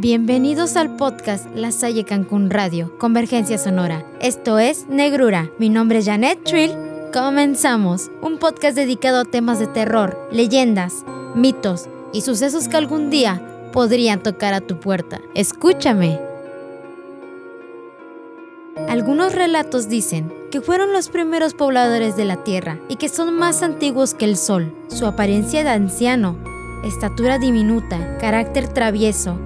Bienvenidos al podcast La Salle Cancún Radio, Convergencia Sonora. Esto es Negrura. Mi nombre es Janet Trill. Comenzamos. Un podcast dedicado a temas de terror, leyendas, mitos y sucesos que algún día podrían tocar a tu puerta. Escúchame. Algunos relatos dicen que fueron los primeros pobladores de la Tierra y que son más antiguos que el Sol. Su apariencia de anciano, estatura diminuta, carácter travieso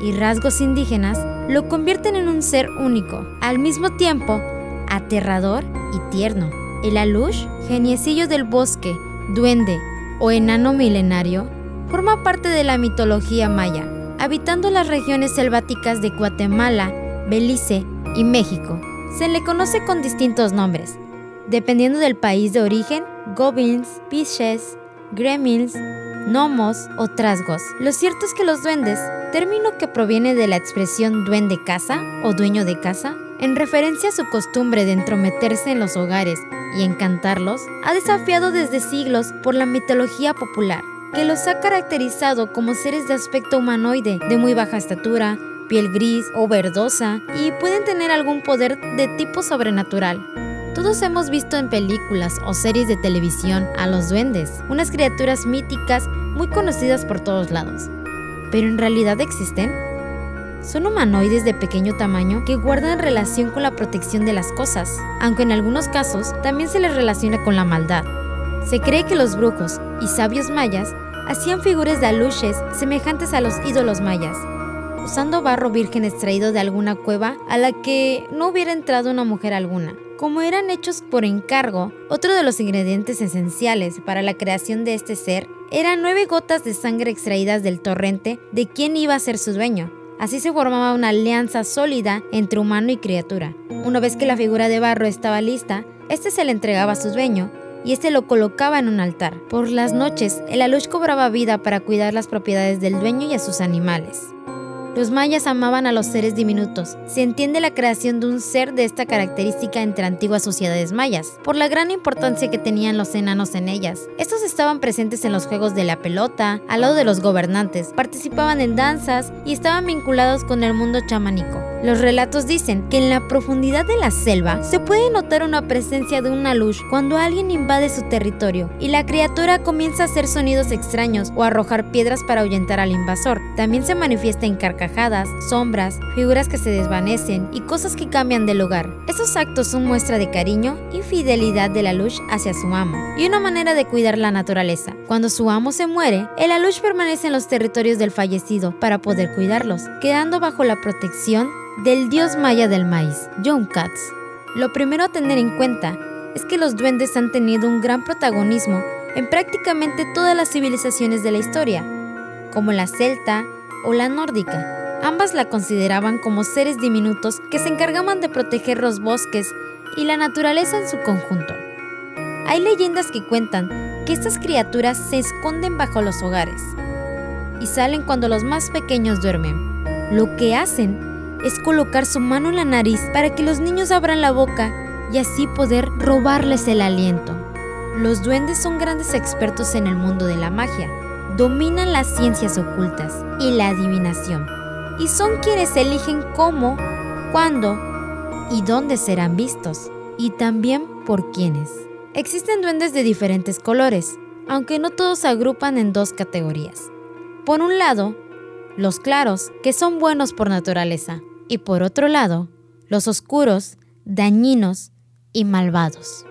y rasgos indígenas lo convierten en un ser único, al mismo tiempo aterrador y tierno. El alush, geniecillo del bosque, duende o enano milenario, forma parte de la mitología maya, habitando las regiones selváticas de Guatemala, Belice y México. Se le conoce con distintos nombres, dependiendo del país de origen, goblins, piches, gremlins, gnomos o trasgos. Lo cierto es que los duendes, término que proviene de la expresión duende casa o dueño de casa, en referencia a su costumbre de entrometerse en los hogares y encantarlos, ha desafiado desde siglos por la mitología popular, que los ha caracterizado como seres de aspecto humanoide, de muy baja estatura, piel gris o verdosa y pueden tener algún poder de tipo sobrenatural. Todos hemos visto en películas o series de televisión a los duendes, unas criaturas míticas muy conocidas por todos lados. ¿Pero en realidad existen? Son humanoides de pequeño tamaño que guardan relación con la protección de las cosas, aunque en algunos casos también se les relaciona con la maldad. Se cree que los brujos y sabios mayas hacían figuras de aluches semejantes a los ídolos mayas, usando barro virgen extraído de alguna cueva a la que no hubiera entrado una mujer alguna. Como eran hechos por encargo, otro de los ingredientes esenciales para la creación de este ser eran nueve gotas de sangre extraídas del torrente de quien iba a ser su dueño. Así se formaba una alianza sólida entre humano y criatura. Una vez que la figura de barro estaba lista, este se le entregaba a su dueño y este lo colocaba en un altar. Por las noches, el alush cobraba vida para cuidar las propiedades del dueño y a sus animales. Los mayas amaban a los seres diminutos. Se entiende la creación de un ser de esta característica entre antiguas sociedades mayas, por la gran importancia que tenían los enanos en ellas. Estos estaban presentes en los juegos de la pelota, al lado de los gobernantes, participaban en danzas y estaban vinculados con el mundo chamánico. Los relatos dicen que en la profundidad de la selva se puede notar una presencia de una luz cuando alguien invade su territorio y la criatura comienza a hacer sonidos extraños o arrojar piedras para ahuyentar al invasor. También se manifiesta en carcajadas, sombras, figuras que se desvanecen y cosas que cambian de lugar. Esos actos son muestra de cariño y fidelidad de la luz hacia su amo y una manera de cuidar la naturaleza. Cuando su amo se muere, el alush permanece en los territorios del fallecido para poder cuidarlos, quedando bajo la protección del dios maya del maíz, John Katz. Lo primero a tener en cuenta es que los duendes han tenido un gran protagonismo en prácticamente todas las civilizaciones de la historia, como la celta o la nórdica. Ambas la consideraban como seres diminutos que se encargaban de proteger los bosques y la naturaleza en su conjunto. Hay leyendas que cuentan que estas criaturas se esconden bajo los hogares y salen cuando los más pequeños duermen. Lo que hacen es colocar su mano en la nariz para que los niños abran la boca y así poder robarles el aliento. Los duendes son grandes expertos en el mundo de la magia, dominan las ciencias ocultas y la adivinación, y son quienes eligen cómo, cuándo y dónde serán vistos, y también por quiénes. Existen duendes de diferentes colores, aunque no todos se agrupan en dos categorías. Por un lado, los claros, que son buenos por naturaleza, y por otro lado, los oscuros, dañinos y malvados.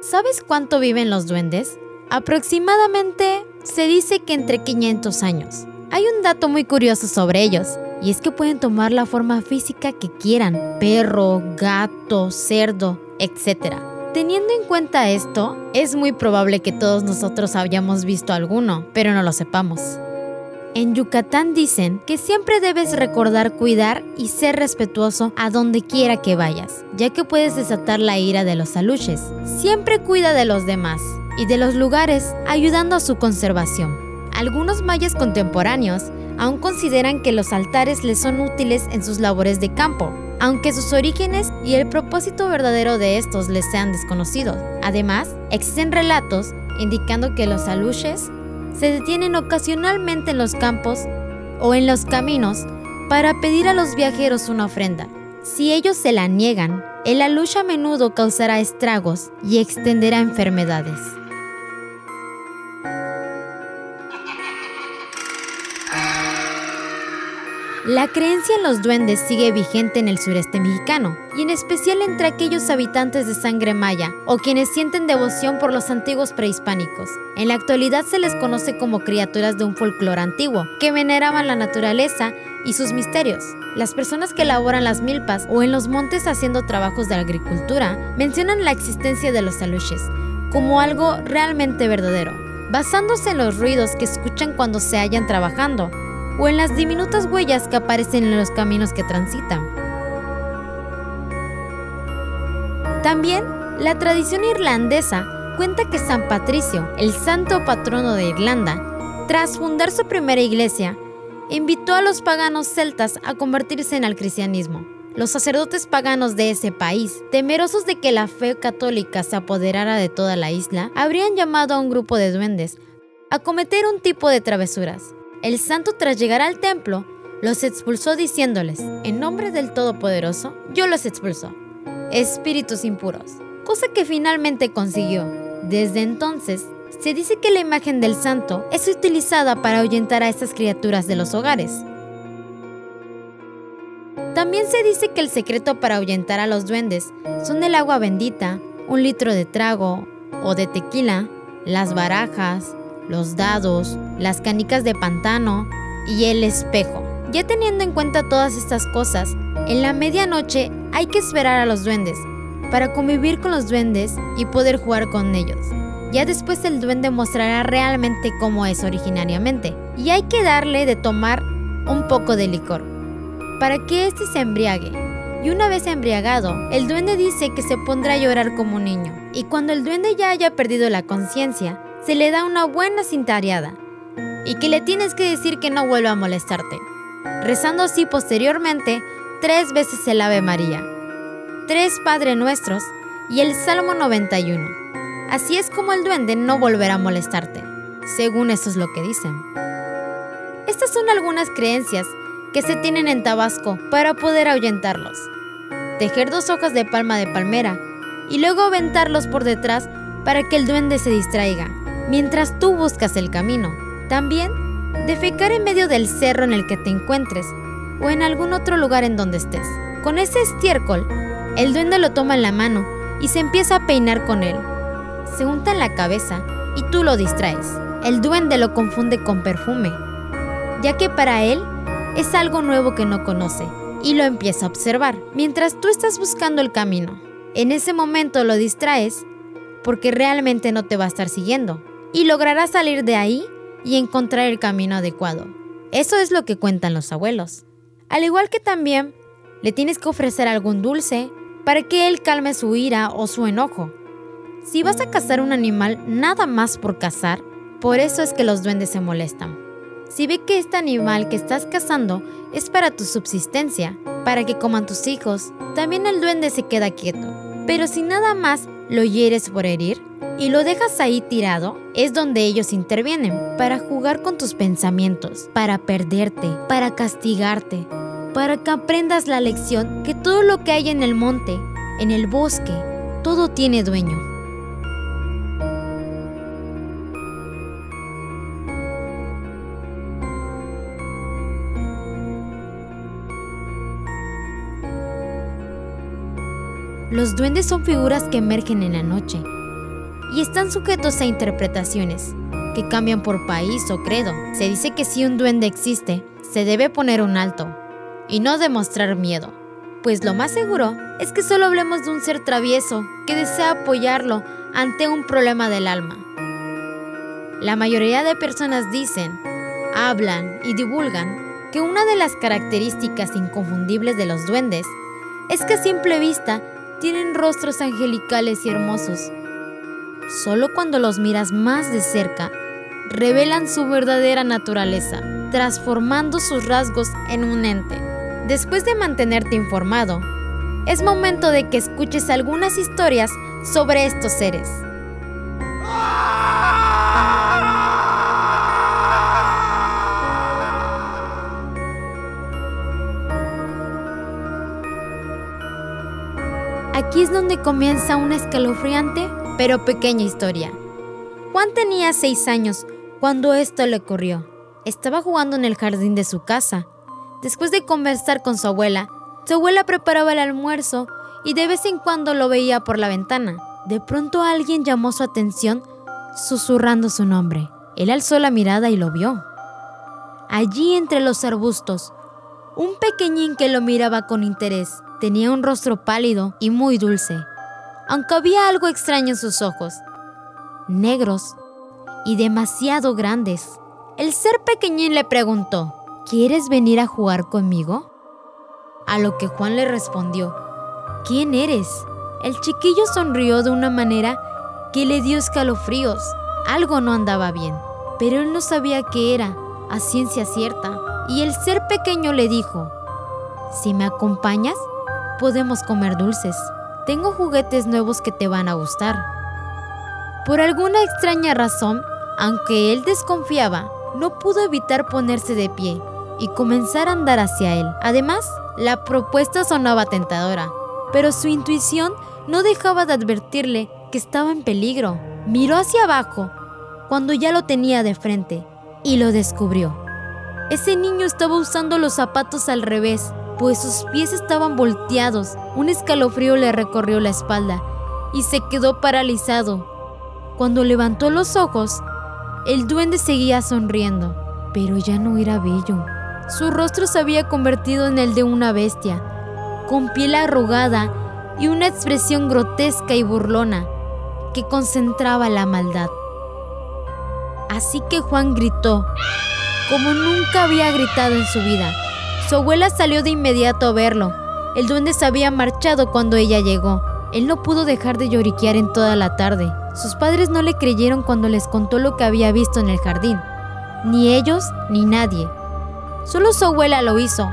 ¿Sabes cuánto viven los duendes? Aproximadamente se dice que entre 500 años. Hay un dato muy curioso sobre ellos, y es que pueden tomar la forma física que quieran, perro, gato, cerdo, etc. Teniendo en cuenta esto, es muy probable que todos nosotros hayamos visto alguno, pero no lo sepamos. En Yucatán dicen que siempre debes recordar cuidar y ser respetuoso a donde quiera que vayas, ya que puedes desatar la ira de los aluches. Siempre cuida de los demás y de los lugares, ayudando a su conservación. Algunos mayas contemporáneos aún consideran que los altares les son útiles en sus labores de campo, aunque sus orígenes y el propósito verdadero de estos les sean desconocidos. Además, existen relatos indicando que los aluches se detienen ocasionalmente en los campos o en los caminos para pedir a los viajeros una ofrenda. Si ellos se la niegan, el alush a menudo causará estragos y extenderá enfermedades. La creencia en los duendes sigue vigente en el sureste mexicano, y en especial entre aquellos habitantes de sangre maya o quienes sienten devoción por los antiguos prehispánicos. En la actualidad se les conoce como criaturas de un folclore antiguo, que veneraban la naturaleza y sus misterios. Las personas que laboran las milpas o en los montes haciendo trabajos de agricultura mencionan la existencia de los aluches como algo realmente verdadero, basándose en los ruidos que escuchan cuando se hallan trabajando o en las diminutas huellas que aparecen en los caminos que transitan. También, la tradición irlandesa cuenta que San Patricio, el santo patrono de Irlanda, tras fundar su primera iglesia, invitó a los paganos celtas a convertirse en el cristianismo. Los sacerdotes paganos de ese país, temerosos de que la fe católica se apoderara de toda la isla, habrían llamado a un grupo de duendes a cometer un tipo de travesuras. El santo tras llegar al templo, los expulsó diciéndoles, en nombre del Todopoderoso, yo los expulso. Espíritus impuros, cosa que finalmente consiguió. Desde entonces, se dice que la imagen del santo es utilizada para ahuyentar a estas criaturas de los hogares. También se dice que el secreto para ahuyentar a los duendes son el agua bendita, un litro de trago o de tequila, las barajas, los dados, las canicas de pantano y el espejo. Ya teniendo en cuenta todas estas cosas, en la medianoche hay que esperar a los duendes para convivir con los duendes y poder jugar con ellos. Ya después el duende mostrará realmente cómo es originariamente y hay que darle de tomar un poco de licor para que éste se embriague. Y una vez embriagado, el duende dice que se pondrá a llorar como un niño. Y cuando el duende ya haya perdido la conciencia, se le da una buena cintareada y que le tienes que decir que no vuelva a molestarte, rezando así posteriormente tres veces el Ave María, tres Padre Nuestros y el Salmo 91. Así es como el duende no volverá a molestarte, según eso es lo que dicen. Estas son algunas creencias que se tienen en Tabasco para poder ahuyentarlos. Tejer dos hojas de palma de palmera y luego aventarlos por detrás para que el duende se distraiga mientras tú buscas el camino. También, defecar en medio del cerro en el que te encuentres o en algún otro lugar en donde estés. Con ese estiércol, el duende lo toma en la mano y se empieza a peinar con él. Se unta en la cabeza y tú lo distraes. El duende lo confunde con perfume, ya que para él es algo nuevo que no conoce y lo empieza a observar mientras tú estás buscando el camino. En ese momento lo distraes porque realmente no te va a estar siguiendo y lograrás salir de ahí y encontrar el camino adecuado. Eso es lo que cuentan los abuelos. Al igual que también le tienes que ofrecer algún dulce para que él calme su ira o su enojo. Si vas a cazar un animal nada más por cazar, por eso es que los duendes se molestan. Si ve que este animal que estás cazando es para tu subsistencia, para que coman tus hijos, también el duende se queda quieto. Pero si nada más lo hieres por herir, y lo dejas ahí tirado, es donde ellos intervienen para jugar con tus pensamientos, para perderte, para castigarte, para que aprendas la lección que todo lo que hay en el monte, en el bosque, todo tiene dueño. Los duendes son figuras que emergen en la noche, y están sujetos a interpretaciones que cambian por país o credo. Se dice que si un duende existe, se debe poner un alto y no demostrar miedo, pues lo más seguro es que solo hablemos de un ser travieso que desea apoyarlo ante un problema del alma. La mayoría de personas dicen, hablan y divulgan que una de las características inconfundibles de los duendes es que a simple vista tienen rostros angelicales y hermosos solo cuando los miras más de cerca, revelan su verdadera naturaleza, transformando sus rasgos en un ente. Después de mantenerte informado, es momento de que escuches algunas historias sobre estos seres. Aquí es donde comienza una escalofriante pero pequeña historia. Juan tenía seis años cuando esto le ocurrió. Estaba jugando en el jardín de su casa. Después de conversar con su abuela, su abuela preparaba el almuerzo y de vez en cuando lo veía por la ventana. De pronto alguien llamó su atención susurrando su nombre. Él alzó la mirada y lo vio. Allí entre los arbustos, un pequeñín que lo miraba con interés. Tenía un rostro pálido y muy dulce, aunque había algo extraño en sus ojos, negros y demasiado grandes. El ser pequeñín le preguntó, ¿quieres venir a jugar conmigo? A lo que Juan le respondió, ¿quién eres? El chiquillo sonrió de una manera que le dio escalofríos. Algo no andaba bien, pero él no sabía qué era, a ciencia cierta. Y el ser pequeño le dijo, si me acompañas, podemos comer dulces. Tengo juguetes nuevos que te van a gustar. Por alguna extraña razón, aunque él desconfiaba, no pudo evitar ponerse de pie y comenzar a andar hacia él. Además, la propuesta sonaba tentadora, pero su intuición no dejaba de advertirle que estaba en peligro. Miró hacia abajo cuando ya lo tenía de frente y lo descubrió. Ese niño estaba usando los zapatos al revés, pues sus pies estaban volteados. Un escalofrío le recorrió la espalda y se quedó paralizado. Cuando levantó los ojos, el duende seguía sonriendo, pero ya no era bello. Su rostro se había convertido en el de una bestia, con piel arrugada y una expresión grotesca y burlona que concentraba la maldad. Así que Juan gritó, como nunca había gritado en su vida. Su abuela salió de inmediato a verlo. El duende se había marchado cuando ella llegó. Él no pudo dejar de lloriquear en toda la tarde. Sus padres no le creyeron cuando les contó lo que había visto en el jardín. Ni ellos ni nadie. Solo su abuela lo hizo,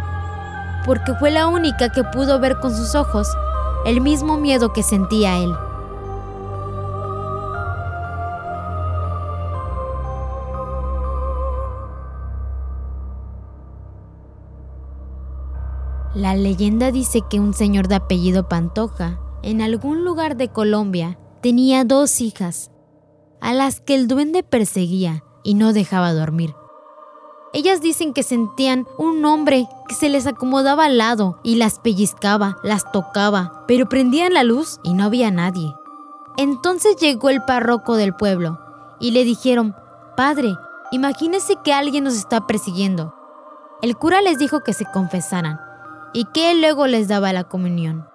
porque fue la única que pudo ver con sus ojos el mismo miedo que sentía él. La leyenda dice que un señor de apellido Pantoja, en algún lugar de Colombia, tenía dos hijas, a las que el duende perseguía y no dejaba dormir. Ellas dicen que sentían un hombre que se les acomodaba al lado y las pellizcaba, las tocaba, pero prendían la luz y no había nadie. Entonces llegó el párroco del pueblo y le dijeron, Padre, imagínese que alguien nos está persiguiendo. El cura les dijo que se confesaran y que él luego les daba la comunión.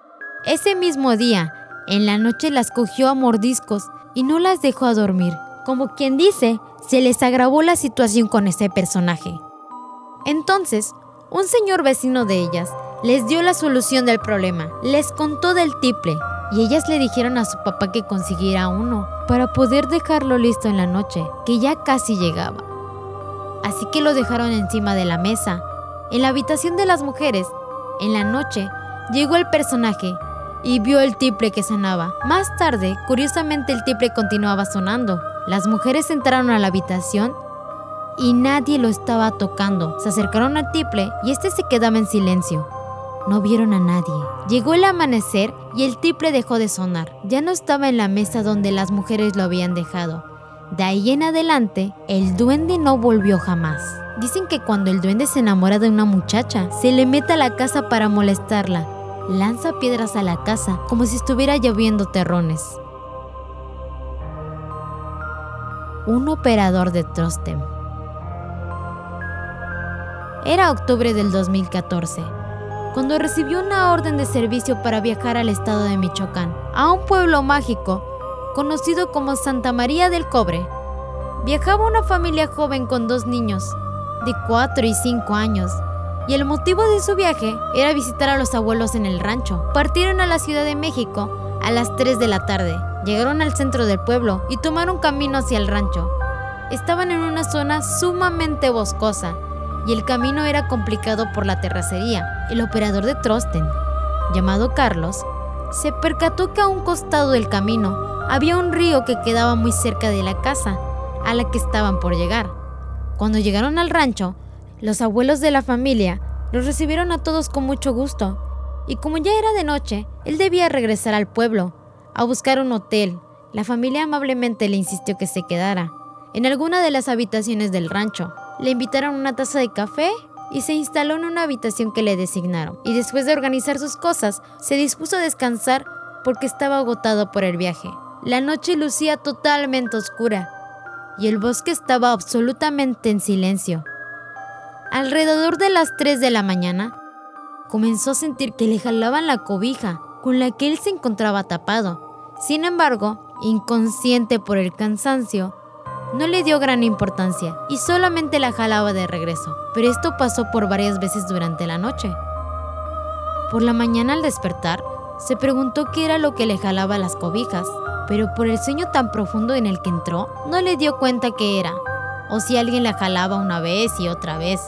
Ese mismo día, en la noche las cogió a mordiscos y no las dejó a dormir. Como quien dice, se les agravó la situación con ese personaje. Entonces, un señor vecino de ellas les dio la solución del problema. Les contó del tiple y ellas le dijeron a su papá que consiguiera uno para poder dejarlo listo en la noche, que ya casi llegaba. Así que lo dejaron encima de la mesa. En la habitación de las mujeres en la noche, llegó el personaje y vio el tiple que sonaba. Más tarde, curiosamente el tiple continuaba sonando. Las mujeres entraron a la habitación y nadie lo estaba tocando. Se acercaron al tiple y este se quedaba en silencio. No vieron a nadie. Llegó el amanecer y el tiple dejó de sonar. Ya no estaba en la mesa donde las mujeres lo habían dejado. De ahí en adelante, el duende no volvió jamás. Dicen que cuando el duende se enamora de una muchacha, se le mete a la casa para molestarla. Lanza piedras a la casa como si estuviera lloviendo terrones. Un operador de Trostem. Era octubre del 2014, cuando recibió una orden de servicio para viajar al estado de Michoacán, a un pueblo mágico conocido como Santa María del Cobre. Viajaba una familia joven con dos niños, de 4 y 5 años, y el motivo de su viaje era visitar a los abuelos en el rancho. Partieron a la Ciudad de México a las 3 de la tarde, llegaron al centro del pueblo y tomaron camino hacia el rancho. Estaban en una zona sumamente boscosa y el camino era complicado por la terracería. El operador de Trosten, llamado Carlos, se percató que a un costado del camino había un río que quedaba muy cerca de la casa a la que estaban por llegar. Cuando llegaron al rancho, los abuelos de la familia los recibieron a todos con mucho gusto y como ya era de noche, él debía regresar al pueblo, a buscar un hotel. La familia amablemente le insistió que se quedara en alguna de las habitaciones del rancho. Le invitaron una taza de café y se instaló en una habitación que le designaron. Y después de organizar sus cosas, se dispuso a descansar porque estaba agotado por el viaje. La noche lucía totalmente oscura y el bosque estaba absolutamente en silencio. Alrededor de las 3 de la mañana, comenzó a sentir que le jalaban la cobija con la que él se encontraba tapado. Sin embargo, inconsciente por el cansancio, no le dio gran importancia y solamente la jalaba de regreso, pero esto pasó por varias veces durante la noche. Por la mañana al despertar, se preguntó qué era lo que le jalaba las cobijas, pero por el sueño tan profundo en el que entró, no le dio cuenta qué era, o si alguien la jalaba una vez y otra vez,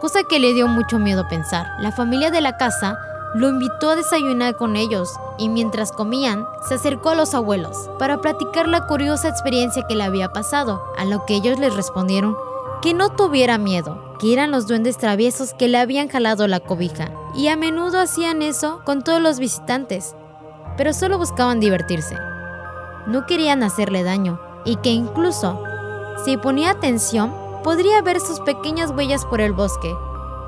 cosa que le dio mucho miedo pensar. La familia de la casa lo invitó a desayunar con ellos y mientras comían se acercó a los abuelos para platicar la curiosa experiencia que le había pasado, a lo que ellos les respondieron que no tuviera miedo, que eran los duendes traviesos que le habían jalado la cobija y a menudo hacían eso con todos los visitantes, pero solo buscaban divertirse. No querían hacerle daño y que incluso, si ponía atención, podría ver sus pequeñas huellas por el bosque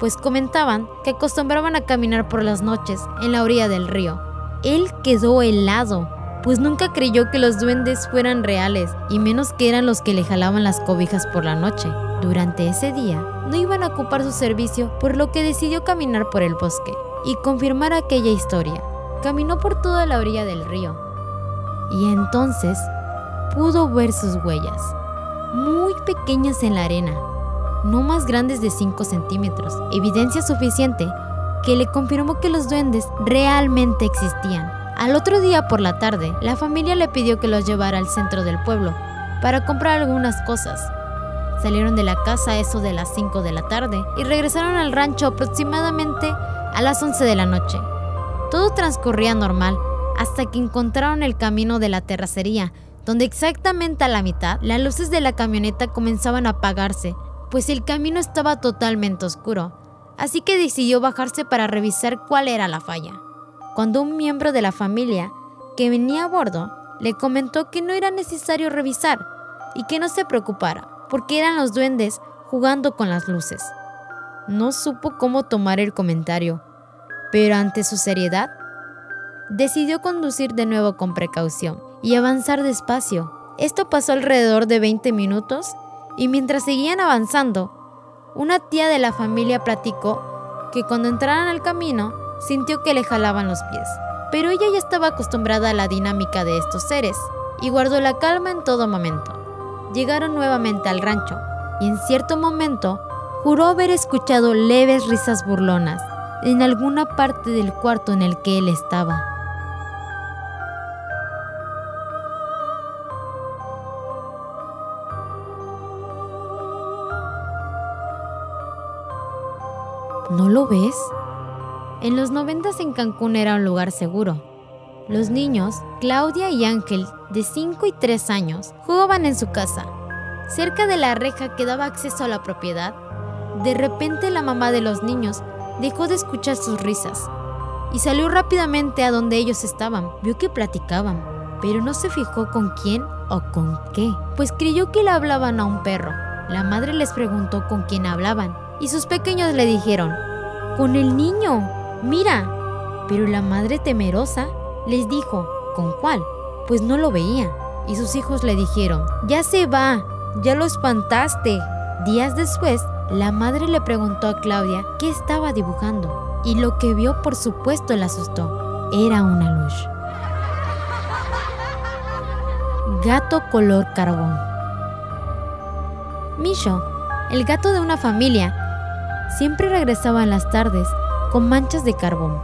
pues comentaban que acostumbraban a caminar por las noches en la orilla del río. Él quedó helado, pues nunca creyó que los duendes fueran reales, y menos que eran los que le jalaban las cobijas por la noche. Durante ese día, no iban a ocupar su servicio, por lo que decidió caminar por el bosque y confirmar aquella historia. Caminó por toda la orilla del río, y entonces pudo ver sus huellas, muy pequeñas en la arena, no más grandes de 5 centímetros, evidencia suficiente que le confirmó que los duendes realmente existían. Al otro día por la tarde, la familia le pidió que los llevara al centro del pueblo para comprar algunas cosas. Salieron de la casa eso de las 5 de la tarde y regresaron al rancho aproximadamente a las 11 de la noche. Todo transcurría normal hasta que encontraron el camino de la terracería, donde exactamente a la mitad las luces de la camioneta comenzaban a apagarse pues el camino estaba totalmente oscuro, así que decidió bajarse para revisar cuál era la falla. Cuando un miembro de la familia que venía a bordo le comentó que no era necesario revisar y que no se preocupara, porque eran los duendes jugando con las luces. No supo cómo tomar el comentario, pero ante su seriedad, decidió conducir de nuevo con precaución y avanzar despacio. Esto pasó alrededor de 20 minutos y mientras seguían avanzando, una tía de la familia platicó que cuando entraron al camino sintió que le jalaban los pies, pero ella ya estaba acostumbrada a la dinámica de estos seres y guardó la calma en todo momento. Llegaron nuevamente al rancho y en cierto momento juró haber escuchado leves risas burlonas en alguna parte del cuarto en el que él estaba. Lo ves? En los noventas en Cancún era un lugar seguro. Los niños, Claudia y Ángel, de 5 y 3 años, jugaban en su casa. Cerca de la reja que daba acceso a la propiedad, de repente la mamá de los niños dejó de escuchar sus risas y salió rápidamente a donde ellos estaban. Vio que platicaban, pero no se fijó con quién o con qué, pues creyó que le hablaban a un perro. La madre les preguntó con quién hablaban y sus pequeños le dijeron, con el niño, mira. Pero la madre temerosa les dijo, ¿con cuál? Pues no lo veía. Y sus hijos le dijeron, ya se va, ya lo espantaste. Días después, la madre le preguntó a Claudia qué estaba dibujando y lo que vio por supuesto la asustó. Era una luz. Gato color carbón. Misho, el gato de una familia, siempre regresaba en las tardes con manchas de carbón.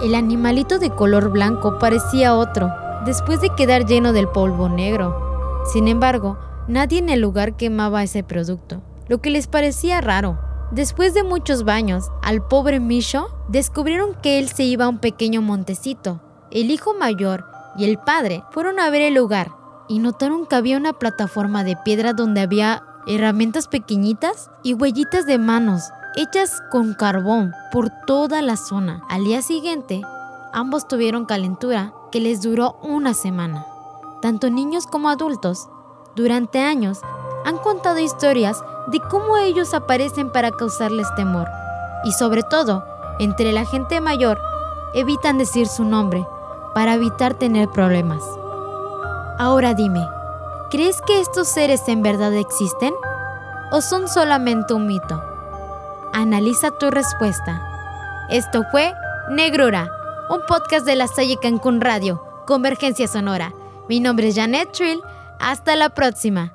El animalito de color blanco parecía otro, después de quedar lleno del polvo negro. Sin embargo, nadie en el lugar quemaba ese producto, lo que les parecía raro. Después de muchos baños, al pobre Misho descubrieron que él se iba a un pequeño montecito. El hijo mayor y el padre fueron a ver el lugar y notaron que había una plataforma de piedra donde había herramientas pequeñitas y huellitas de manos hechas con carbón por toda la zona. Al día siguiente, ambos tuvieron calentura que les duró una semana. Tanto niños como adultos, durante años, han contado historias de cómo ellos aparecen para causarles temor. Y sobre todo, entre la gente mayor, evitan decir su nombre para evitar tener problemas. Ahora dime, ¿crees que estos seres en verdad existen? ¿O son solamente un mito? Analiza tu respuesta. Esto fue Negrura, un podcast de la Salle Cancún Radio, Convergencia Sonora. Mi nombre es Janet Trill. Hasta la próxima.